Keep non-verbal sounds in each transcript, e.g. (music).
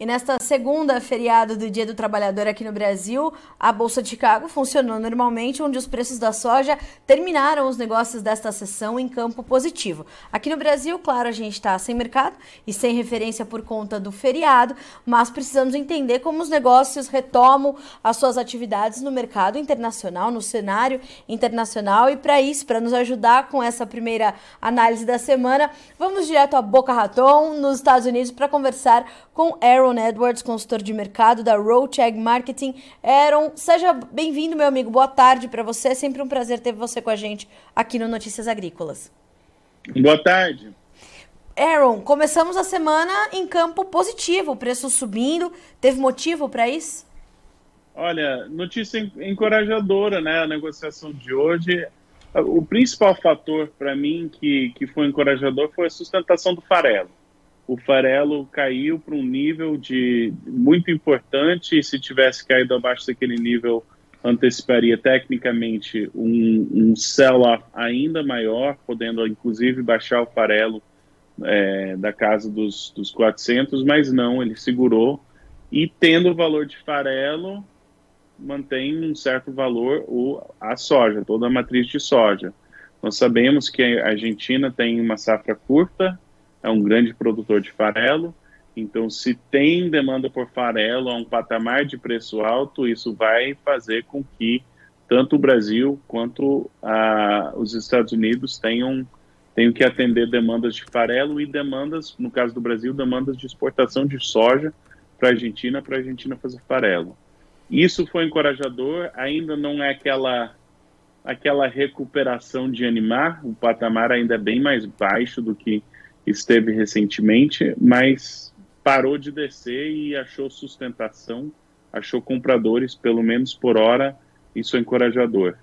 E nesta segunda feriado do Dia do Trabalhador aqui no Brasil, a Bolsa de Chicago funcionou normalmente, onde os preços da soja terminaram os negócios desta sessão em campo positivo. Aqui no Brasil, claro, a gente está sem mercado e sem referência por conta do feriado, mas precisamos entender como os negócios retomam as suas atividades no mercado internacional, no cenário internacional. E para isso, para nos ajudar com essa primeira análise da semana, vamos direto a Boca Raton, nos Estados Unidos, para conversar com Aaron Aaron Edwards, consultor de mercado da Roadcheck Marketing. Aaron, seja bem-vindo, meu amigo. Boa tarde para você. É sempre um prazer ter você com a gente aqui no Notícias Agrícolas. Boa tarde. Aaron, começamos a semana em campo positivo, preço subindo. Teve motivo para isso? Olha, notícia encorajadora, né? A negociação de hoje. O principal fator para mim que, que foi encorajador foi a sustentação do farelo o farelo caiu para um nível de muito importante e se tivesse caído abaixo daquele nível anteciparia tecnicamente um, um sell-off ainda maior, podendo inclusive baixar o farelo é, da casa dos, dos 400, mas não, ele segurou e tendo o valor de farelo mantém um certo valor o, a soja, toda a matriz de soja. Nós sabemos que a Argentina tem uma safra curta, é um grande produtor de farelo. Então, se tem demanda por farelo a um patamar de preço alto, isso vai fazer com que tanto o Brasil quanto a, os Estados Unidos tenham, tenham que atender demandas de farelo e demandas, no caso do Brasil, demandas de exportação de soja para a Argentina, para a Argentina fazer farelo. Isso foi encorajador, ainda não é aquela aquela recuperação de animar, o patamar ainda é bem mais baixo do que esteve recentemente, mas parou de descer e achou sustentação, achou compradores, pelo menos por hora, isso é encorajador.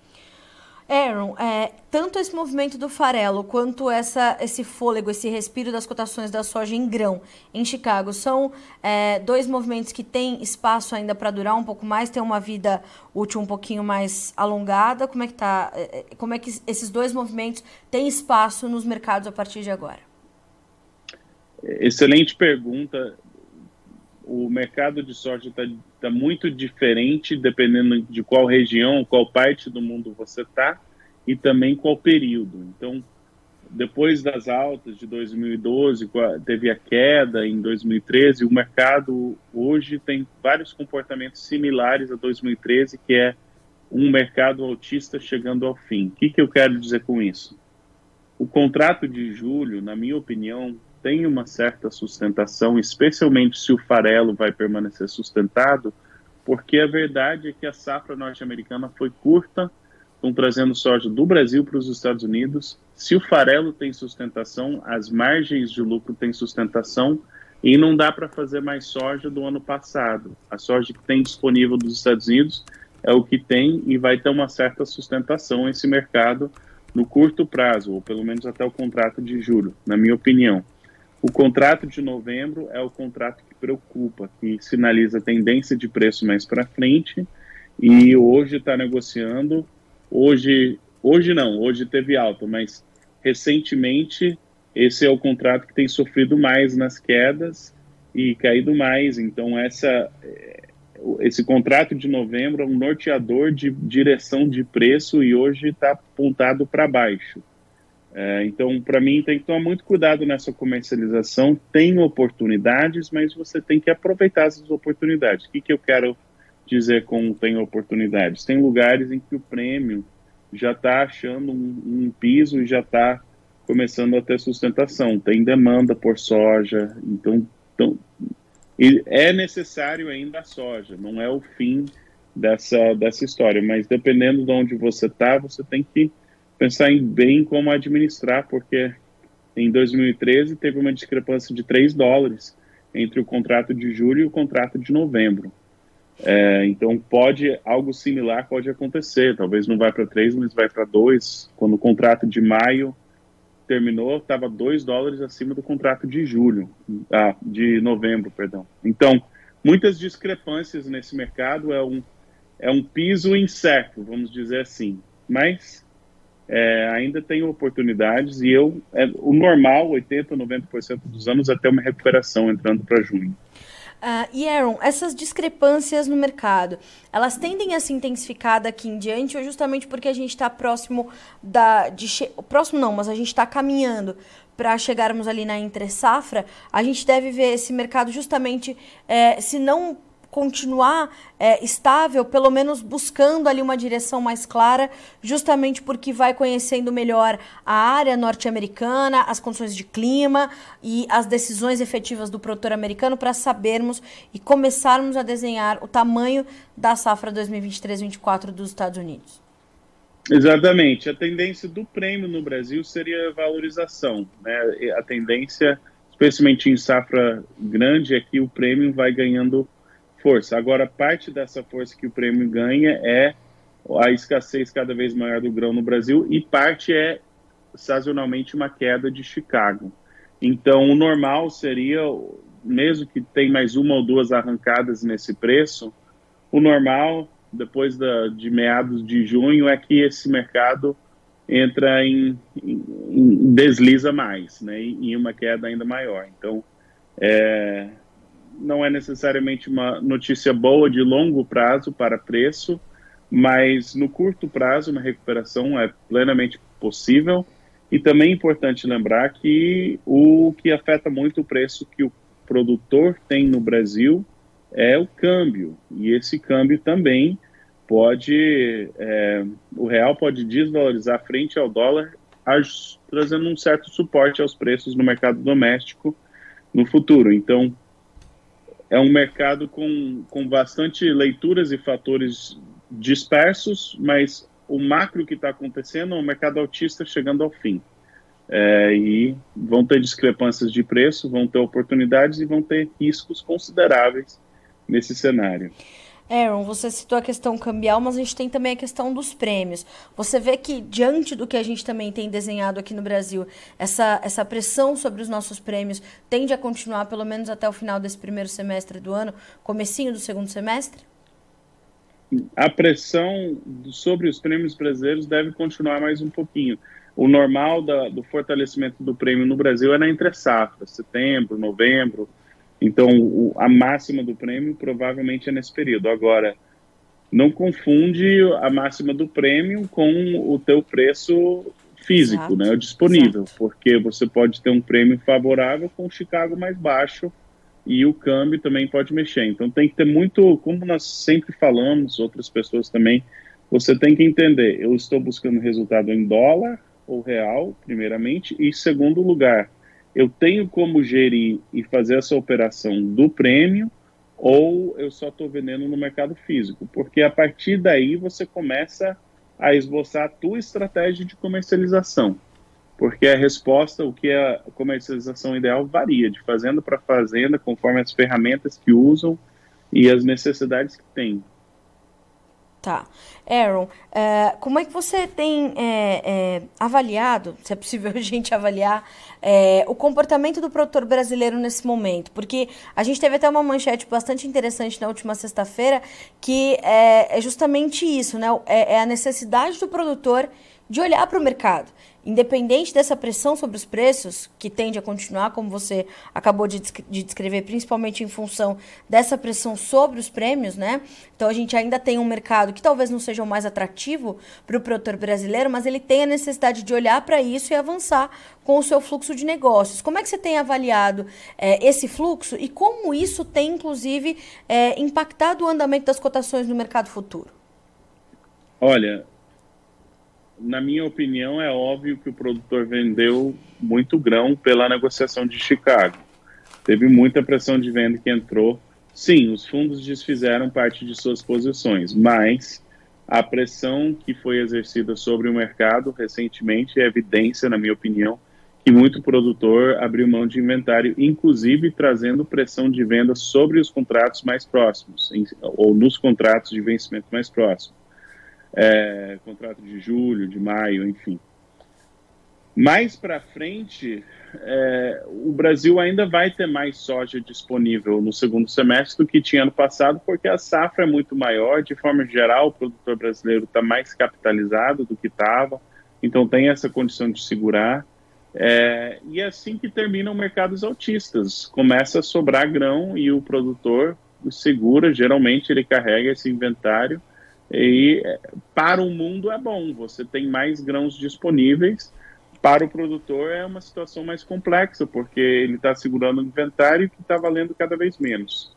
Aaron, é, tanto esse movimento do farelo quanto essa, esse fôlego, esse respiro das cotações da soja em grão em Chicago são é, dois movimentos que têm espaço ainda para durar um pouco mais, ter uma vida útil um pouquinho mais alongada. Como é que tá? É, é, como é que esses dois movimentos têm espaço nos mercados a partir de agora? Excelente pergunta. O mercado de soja está tá muito diferente dependendo de qual região, qual parte do mundo você está e também qual período. Então, depois das altas de 2012, teve a queda em 2013, o mercado hoje tem vários comportamentos similares a 2013, que é um mercado autista chegando ao fim. O que, que eu quero dizer com isso? O contrato de julho, na minha opinião, tem uma certa sustentação, especialmente se o farelo vai permanecer sustentado, porque a verdade é que a safra norte-americana foi curta, estão trazendo soja do Brasil para os Estados Unidos. Se o farelo tem sustentação, as margens de lucro têm sustentação e não dá para fazer mais soja do ano passado. A soja que tem disponível dos Estados Unidos é o que tem e vai ter uma certa sustentação esse mercado no curto prazo, ou pelo menos até o contrato de julho, na minha opinião. O contrato de novembro é o contrato que preocupa, que sinaliza tendência de preço mais para frente e hoje está negociando. Hoje, hoje não, hoje teve alta, mas recentemente esse é o contrato que tem sofrido mais nas quedas e caído mais. Então essa esse contrato de novembro é um norteador de direção de preço e hoje está apontado para baixo. É, então, para mim, tem que tomar muito cuidado nessa comercialização. Tem oportunidades, mas você tem que aproveitar essas oportunidades. O que, que eu quero dizer com tem oportunidades? Tem lugares em que o prêmio já está achando um, um, piso e já está começando a ter sustentação. Tem demanda por soja, então, então é necessário ainda a soja. Não é o fim dessa dessa história, mas dependendo de onde você está, você tem que pensar em bem como administrar, porque em 2013 teve uma discrepância de 3 dólares entre o contrato de julho e o contrato de novembro. É, então pode algo similar pode acontecer. Talvez não vai para 3, mas vai para 2. Quando o contrato de maio terminou, estava 2 dólares acima do contrato de julho, ah, de novembro, perdão. Então, muitas discrepâncias nesse mercado é um é um piso incerto, vamos dizer assim. Mas é, ainda tem oportunidades e eu é, o normal, 80, 90% dos anos, até uma recuperação entrando para junho. Uh, e Aaron, essas discrepâncias no mercado, elas tendem a se intensificar daqui em diante ou justamente porque a gente está próximo da... De próximo não, mas a gente está caminhando para chegarmos ali na entre safra, a gente deve ver esse mercado justamente, é, se não continuar é, estável, pelo menos buscando ali uma direção mais clara, justamente porque vai conhecendo melhor a área norte-americana, as condições de clima e as decisões efetivas do produtor americano para sabermos e começarmos a desenhar o tamanho da safra 2023-24 dos Estados Unidos. Exatamente. A tendência do prêmio no Brasil seria valorização. Né? A tendência, especialmente em safra grande, é que o prêmio vai ganhando força. Agora, parte dessa força que o prêmio ganha é a escassez cada vez maior do grão no Brasil e parte é sazonalmente uma queda de Chicago. Então, o normal seria, mesmo que tem mais uma ou duas arrancadas nesse preço, o normal, depois da, de meados de junho, é que esse mercado entra em, em, em desliza mais, né, em uma queda ainda maior. Então, é, não é necessariamente uma notícia boa de longo prazo para preço, mas no curto prazo uma recuperação é plenamente possível. E também é importante lembrar que o que afeta muito o preço que o produtor tem no Brasil é o câmbio. E esse câmbio também pode, é, o real pode desvalorizar frente ao dólar, trazendo um certo suporte aos preços no mercado doméstico no futuro. Então, é um mercado com, com bastante leituras e fatores dispersos, mas o macro que está acontecendo é um mercado autista chegando ao fim. É, e vão ter discrepâncias de preço, vão ter oportunidades e vão ter riscos consideráveis nesse cenário. Aaron, você citou a questão cambial, mas a gente tem também a questão dos prêmios. Você vê que, diante do que a gente também tem desenhado aqui no Brasil, essa, essa pressão sobre os nossos prêmios tende a continuar pelo menos até o final desse primeiro semestre do ano, comecinho do segundo semestre? A pressão sobre os prêmios brasileiros deve continuar mais um pouquinho. O normal da, do fortalecimento do prêmio no Brasil é na entre safra, setembro, novembro, então, o, a máxima do prêmio provavelmente é nesse período. Agora, não confunde a máxima do prêmio com o teu preço físico, Exato. né, o disponível, Exato. porque você pode ter um prêmio favorável com o Chicago mais baixo e o câmbio também pode mexer. Então tem que ter muito, como nós sempre falamos, outras pessoas também, você tem que entender, eu estou buscando resultado em dólar ou real, primeiramente, e segundo lugar, eu tenho como gerir e fazer essa operação do prêmio ou eu só estou vendendo no mercado físico? Porque a partir daí você começa a esboçar a tua estratégia de comercialização. Porque a resposta, o que é a comercialização ideal, varia de fazenda para fazenda, conforme as ferramentas que usam e as necessidades que têm. Tá. Aaron, uh, como é que você tem é, é, avaliado, se é possível (laughs) a gente avaliar, é, o comportamento do produtor brasileiro nesse momento? Porque a gente teve até uma manchete bastante interessante na última sexta-feira, que é, é, justamente isso, né? É, é a necessidade do produtor de olhar para o mercado. Independente dessa pressão sobre os preços, que tende a continuar, como você acabou de, de descrever, principalmente em função dessa pressão sobre os prêmios, né? Então a gente ainda tem um mercado que talvez não seja o mais atrativo para o produtor brasileiro, mas ele tem a necessidade de olhar para isso e avançar com o seu fluxo de negócios. Como é que você tem avaliado é, esse fluxo e como isso tem, inclusive, é, impactado o andamento das cotações no mercado futuro? Olha, na minha opinião, é óbvio que o produtor vendeu muito grão pela negociação de Chicago. Teve muita pressão de venda que entrou. Sim, os fundos desfizeram parte de suas posições, mas a pressão que foi exercida sobre o mercado recentemente é evidência, na minha opinião, que muito produtor abriu mão de inventário, inclusive trazendo pressão de venda sobre os contratos mais próximos, ou nos contratos de vencimento mais próximo é, contrato de julho, de maio, enfim. Mais para frente, é, o Brasil ainda vai ter mais soja disponível no segundo semestre do que tinha ano passado, porque a safra é muito maior. De forma geral, o produtor brasileiro está mais capitalizado do que estava, então tem essa condição de segurar. É, e assim que terminam mercados altistas. Começa a sobrar grão e o produtor segura, geralmente ele carrega esse inventário. E é, para o mundo é bom, você tem mais grãos disponíveis. Para o produtor é uma situação mais complexa, porque ele está segurando o inventário que está valendo cada vez menos.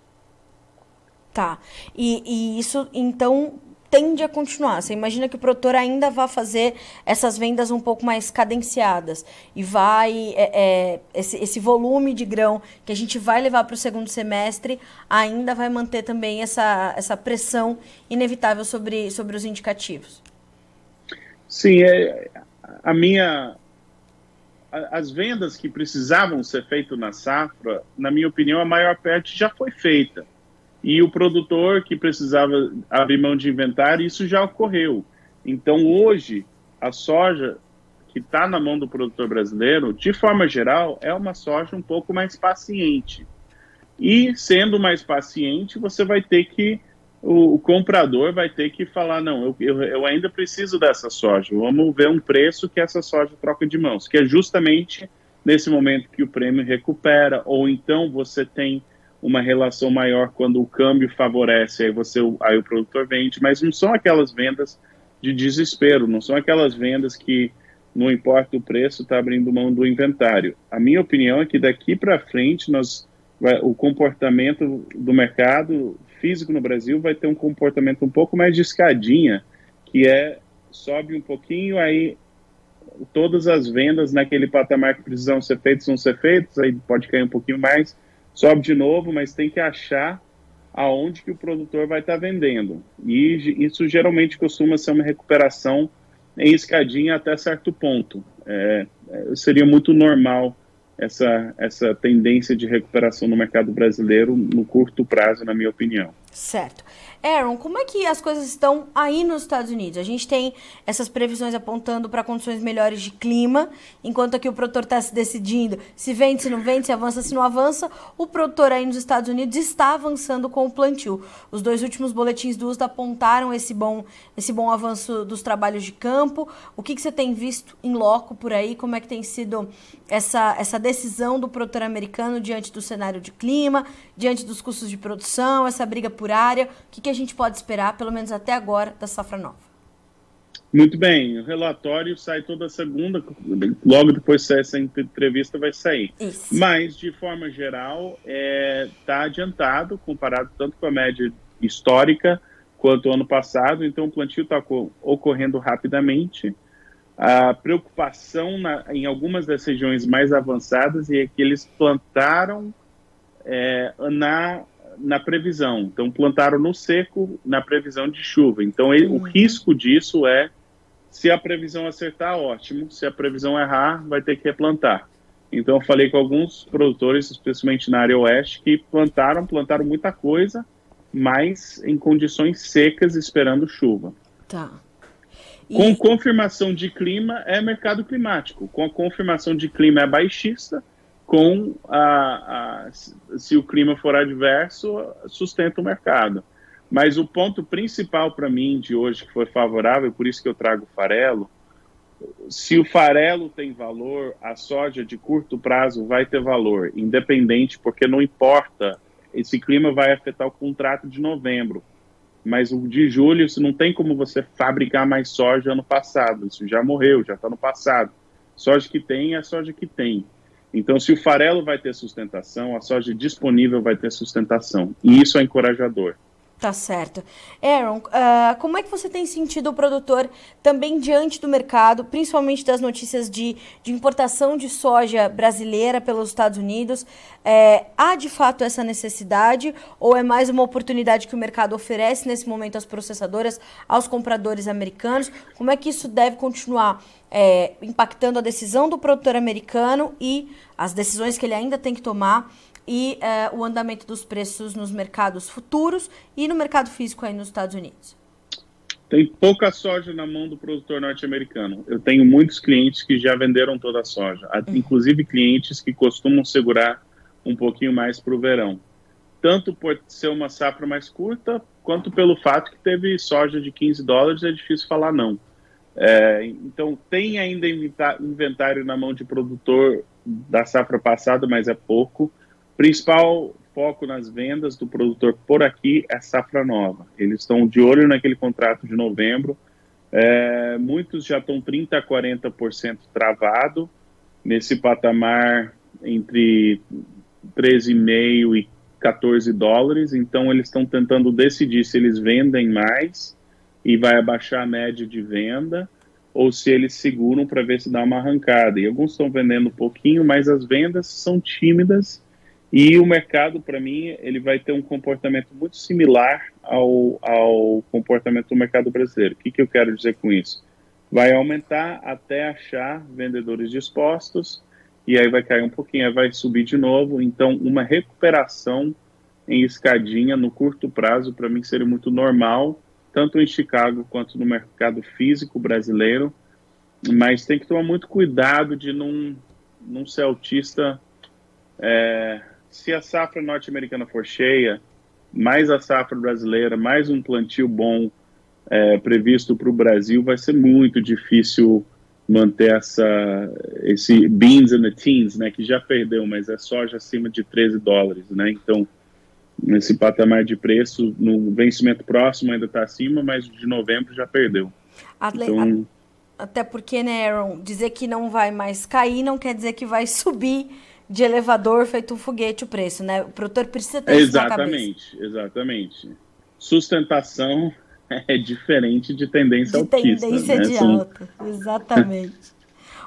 Tá. E, e isso, então, tende a continuar. Você imagina que o produtor ainda vai fazer essas vendas um pouco mais cadenciadas e vai é, é, esse, esse, volume de grão que a gente vai levar para o segundo semestre ainda vai manter também essa, essa pressão inevitável sobre, sobre os indicativos. Sim, é, a minha as vendas que precisavam ser feitas na safra, na minha opinião, a maior parte já foi feita e o produtor que precisava abrir mão de inventário, isso já ocorreu. Então, hoje, a soja que está na mão do produtor brasileiro, de forma geral, é uma soja um pouco mais paciente. E, sendo mais paciente, você vai ter que, o, o comprador vai ter que falar: não, eu, eu, eu ainda preciso dessa soja, vamos ver um preço que essa soja troca de mãos, que é justamente nesse momento que o prêmio recupera, ou então você tem uma relação maior quando o câmbio favorece, aí você aí o produtor vende, mas não são aquelas vendas de desespero, não são aquelas vendas que não importa o preço, está abrindo mão do inventário. A minha opinião é que daqui para frente nós o comportamento do mercado físico no Brasil vai ter um comportamento um pouco mais de escadinha, que é sobe um pouquinho, aí todas as vendas naquele patamar que precisam ser feitas vão ser feitas, aí pode cair um pouquinho mais, sobe de novo, mas tem que achar aonde que o produtor vai estar tá vendendo. E isso geralmente costuma ser uma recuperação em escadinha até certo ponto. É, é, seria muito normal essa, essa tendência de recuperação no mercado brasileiro no curto prazo, na minha opinião. Certo. Aaron, como é que as coisas estão aí nos Estados Unidos? A gente tem essas previsões apontando para condições melhores de clima, enquanto aqui o produtor está se decidindo se vende, se não vende, se avança, se não avança. O produtor aí nos Estados Unidos está avançando com o plantio. Os dois últimos boletins do USDA apontaram esse bom, esse bom avanço dos trabalhos de campo. O que, que você tem visto em loco por aí? Como é que tem sido essa, essa decisão do produtor americano diante do cenário de clima, diante dos custos de produção, essa briga por área? O que, que a gente pode esperar, pelo menos até agora, da safra nova? Muito bem, o relatório sai toda segunda, logo depois dessa entrevista vai sair. Isso. Mas, de forma geral, está é, tá adiantado, comparado tanto com a média histórica quanto o ano passado, então o plantio está ocorrendo rapidamente. A preocupação na, em algumas das regiões mais avançadas é que eles plantaram é, na na previsão. Então, plantaram no seco na previsão de chuva. Então, ele, uhum. o risco disso é, se a previsão acertar, ótimo. Se a previsão errar, vai ter que replantar. Então, eu falei com alguns produtores, especialmente na área oeste, que plantaram, plantaram muita coisa, mas em condições secas, esperando chuva. Tá. E... Com confirmação de clima, é mercado climático. Com a confirmação de clima, é baixista com a, a, se o clima for adverso, sustenta o mercado. Mas o ponto principal para mim de hoje que foi favorável, por isso que eu trago o farelo, se o farelo tem valor, a soja de curto prazo vai ter valor, independente, porque não importa, esse clima vai afetar o contrato de novembro. Mas o de julho, isso não tem como você fabricar mais soja ano passado, isso já morreu, já está no passado. Soja que tem é soja que tem. Então, se o farelo vai ter sustentação, a soja disponível vai ter sustentação. E isso é encorajador. Tá certo. Aaron, uh, como é que você tem sentido o produtor também diante do mercado, principalmente das notícias de, de importação de soja brasileira pelos Estados Unidos? É, há de fato essa necessidade ou é mais uma oportunidade que o mercado oferece nesse momento às processadoras, aos compradores americanos? Como é que isso deve continuar é, impactando a decisão do produtor americano e as decisões que ele ainda tem que tomar? E uh, o andamento dos preços nos mercados futuros e no mercado físico aí nos Estados Unidos? Tem pouca soja na mão do produtor norte-americano. Eu tenho muitos clientes que já venderam toda a soja, uhum. inclusive clientes que costumam segurar um pouquinho mais para o verão. Tanto por ser uma safra mais curta, quanto pelo fato que teve soja de 15 dólares, é difícil falar não. É, então, tem ainda inventário na mão de produtor da safra passada, mas é pouco. Principal foco nas vendas do produtor por aqui é safra nova. Eles estão de olho naquele contrato de novembro. É, muitos já estão 30% a 40% travado nesse patamar entre 13,5 e 14 dólares. Então, eles estão tentando decidir se eles vendem mais e vai abaixar a média de venda, ou se eles seguram para ver se dá uma arrancada. E alguns estão vendendo um pouquinho, mas as vendas são tímidas e o mercado, para mim, ele vai ter um comportamento muito similar ao, ao comportamento do mercado brasileiro. O que, que eu quero dizer com isso? Vai aumentar até achar vendedores dispostos e aí vai cair um pouquinho, aí vai subir de novo. Então, uma recuperação em escadinha no curto prazo, para mim, seria muito normal tanto em Chicago quanto no mercado físico brasileiro, mas tem que tomar muito cuidado de não, não ser autista. É, se a safra norte-americana for cheia, mais a safra brasileira, mais um plantio bom é, previsto para o Brasil, vai ser muito difícil manter essa, esse beans and the teens, né, que já perdeu, mas é soja acima de 13 dólares, né, então nesse patamar de preço, no vencimento próximo ainda está acima, mas de novembro já perdeu. Então... Até porque, né, Aaron, dizer que não vai mais cair não quer dizer que vai (laughs) subir de elevador feito um foguete o preço, né? O produtor precisa ter exatamente, isso na cabeça. Exatamente, Sustentação (laughs) é diferente de tendência de altista. Tendência né? de alta, exatamente. (laughs)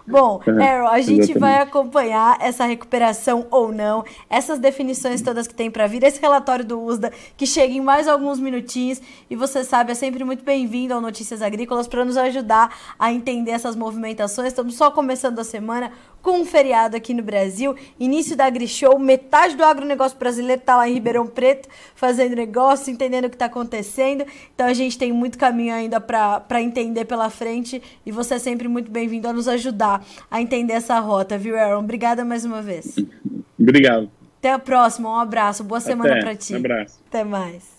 Bom, Errol, a gente Exatamente. vai acompanhar essa recuperação ou não, essas definições todas que tem para vir, esse relatório do USDA que chega em mais alguns minutinhos e você sabe, é sempre muito bem-vindo ao Notícias Agrícolas para nos ajudar a entender essas movimentações. Estamos só começando a semana com um feriado aqui no Brasil, início da AgriShow, metade do agronegócio brasileiro está lá em Ribeirão Preto fazendo negócio, entendendo o que está acontecendo. Então a gente tem muito caminho ainda para entender pela frente e você é sempre muito bem-vindo a nos ajudar a entender essa rota, viu, Aaron? Obrigada mais uma vez. Obrigado. Até a próxima, um abraço, boa semana para ti. Um abraço. Até mais.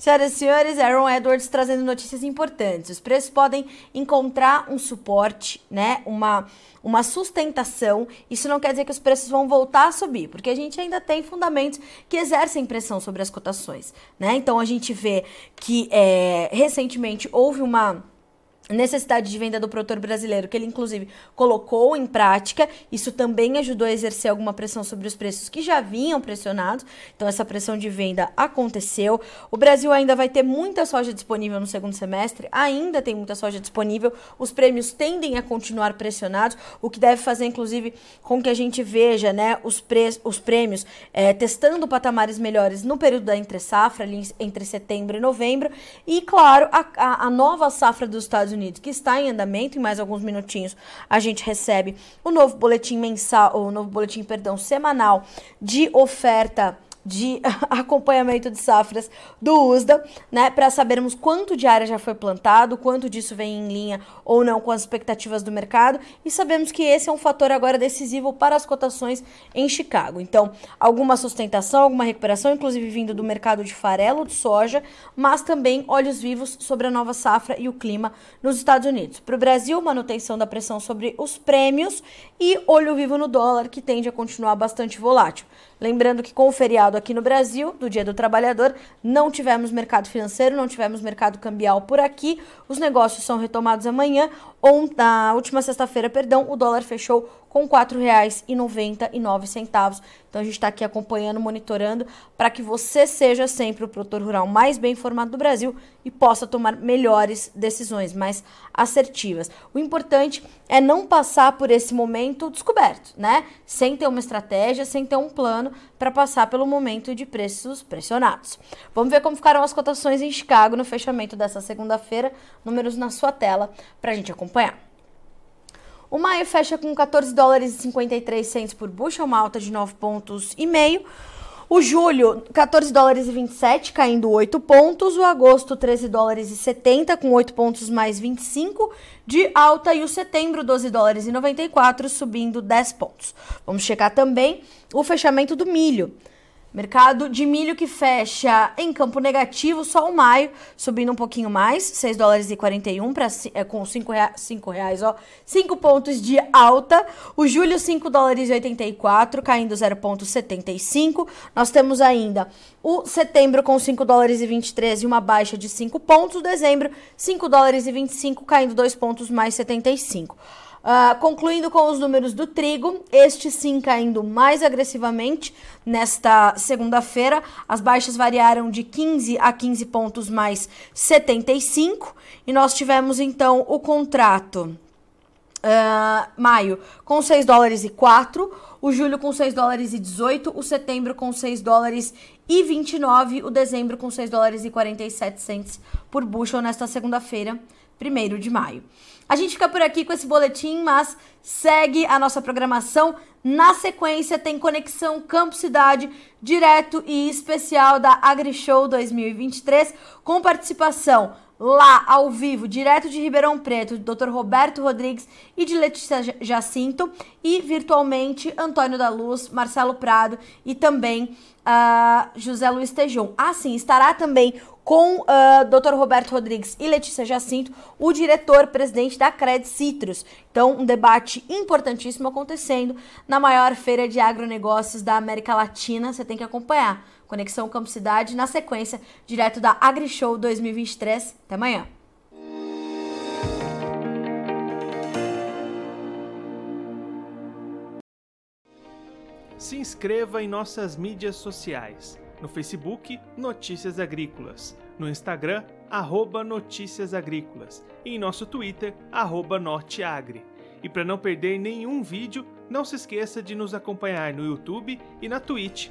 Senhoras e senhores, Aaron Edwards trazendo notícias importantes. Os preços podem encontrar um suporte, né? Uma, uma sustentação. Isso não quer dizer que os preços vão voltar a subir, porque a gente ainda tem fundamentos que exercem pressão sobre as cotações, né? Então a gente vê que é, recentemente houve uma necessidade de venda do produtor brasileiro, que ele inclusive colocou em prática. Isso também ajudou a exercer alguma pressão sobre os preços que já vinham pressionados. Então essa pressão de venda aconteceu. O Brasil ainda vai ter muita soja disponível no segundo semestre, ainda tem muita soja disponível. Os prêmios tendem a continuar pressionados, o que deve fazer inclusive com que a gente veja, né, os, pre os prêmios é, testando patamares melhores no período da entre safra, ali entre setembro e novembro. E claro, a, a, a nova safra dos Estados Unidos Unidos, que está em andamento. Em mais alguns minutinhos a gente recebe o novo boletim mensal, o novo boletim, perdão, semanal de oferta de (laughs) acompanhamento de safras do USDA, né, para sabermos quanto de área já foi plantado, quanto disso vem em linha ou não com as expectativas do mercado, e sabemos que esse é um fator agora decisivo para as cotações em Chicago. Então, alguma sustentação, alguma recuperação, inclusive vindo do mercado de farelo de soja, mas também olhos vivos sobre a nova safra e o clima nos Estados Unidos. Para o Brasil, manutenção da pressão sobre os prêmios e olho vivo no dólar, que tende a continuar bastante volátil. Lembrando que com o feriado aqui no Brasil, do Dia do Trabalhador, não tivemos mercado financeiro, não tivemos mercado cambial por aqui. Os negócios são retomados amanhã. Ou, na última sexta-feira, perdão, o dólar fechou com R$ 4,99. Então a gente está aqui acompanhando, monitorando, para que você seja sempre o produtor rural mais bem informado do Brasil e possa tomar melhores decisões, mais assertivas. O importante é não passar por esse momento descoberto, né? Sem ter uma estratégia, sem ter um plano para passar pelo momento de preços pressionados. Vamos ver como ficaram as cotações em Chicago no fechamento dessa segunda-feira. Números na sua tela para a gente acompanhar. O maio fecha com 14 dólares e 53 centos por bushel, uma alta de 9 pontos e meio. O julho, 14 dólares e 27, caindo 8 pontos. O agosto, 13 dólares e 70, com 8 pontos mais 25 de alta. E o setembro, 12 dólares e 94, subindo 10 pontos. Vamos checar também o fechamento do milho. Mercado de milho que fecha em campo negativo, só o maio, subindo um pouquinho mais, 6 dólares e 41 para é, com 5 reais, 5 reais, ó, 5 pontos de alta. O julho 5 dólares e 84, caindo 0.75. Nós temos ainda o setembro com 5 dólares e 23 e uma baixa de 5 pontos. O dezembro 5 dólares e 25, caindo 2 pontos mais 75. Uh, concluindo com os números do trigo, este sim caindo mais agressivamente. Nesta segunda-feira. As baixas variaram de 15 a 15 pontos mais 75. E nós tivemos então o contrato. Uh, maio com 6 dólares e 4, o julho com 6 dólares e 18, o setembro com 6 dólares e 29, o dezembro com 6 dólares e 47 cents por bushel nesta segunda-feira, 1 de maio. A gente fica por aqui com esse boletim, mas segue a nossa programação. Na sequência, tem Conexão Campo Cidade, direto e especial da AgriShow 2023, com participação lá ao vivo, direto de Ribeirão Preto, do Dr. Roberto Rodrigues e de Letícia Jacinto, e virtualmente Antônio da Luz, Marcelo Prado e também uh, José Luiz Tejon. Assim, estará também com uh, ah, Dr. Roberto Rodrigues e Letícia Jacinto, o diretor-presidente da Cred Citrus. Então, um debate importantíssimo acontecendo na maior feira de agronegócios da América Latina. Você tem que acompanhar. Conexão Campo Cidade, na sequência, direto da AgriShow 2023. Até amanhã. Se inscreva em nossas mídias sociais no Facebook, Notícias Agrícolas. No Instagram, arroba Notícias Agrícolas. E em nosso Twitter, arroba Norteagri. E para não perder nenhum vídeo, não se esqueça de nos acompanhar no YouTube e na Twitch,